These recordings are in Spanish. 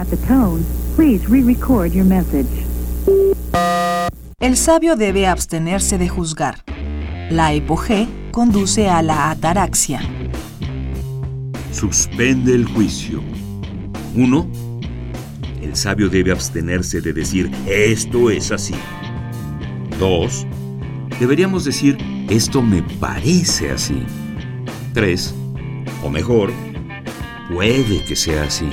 At the tone, please re-record your message. El sabio debe abstenerse de juzgar. La hipogé conduce a la ataraxia. Suspende el juicio. 1. El sabio debe abstenerse de decir esto es así. 2. Deberíamos decir esto me parece así. 3. O mejor, puede que sea así.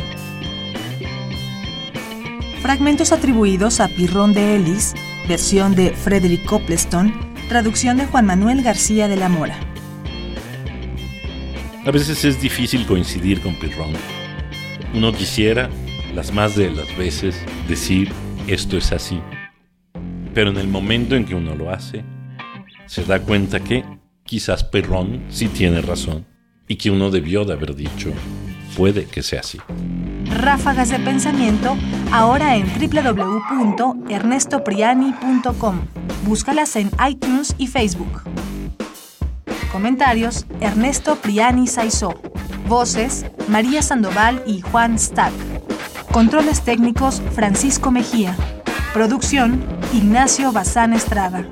Fragmentos atribuidos a Pirrón de Ellis, versión de Frederick Copleston, traducción de Juan Manuel García de la Mora. A veces es difícil coincidir con Pirrón. Uno quisiera, las más de las veces, decir esto es así. Pero en el momento en que uno lo hace, se da cuenta que quizás Pirrón sí tiene razón y que uno debió de haber dicho puede que sea así. Ráfagas de pensamiento ahora en www.ernestopriani.com. Búscalas en iTunes y Facebook. Comentarios: Ernesto Priani Saizó. Voces: María Sandoval y Juan Stack. Controles técnicos: Francisco Mejía. Producción: Ignacio Bazán Estrada.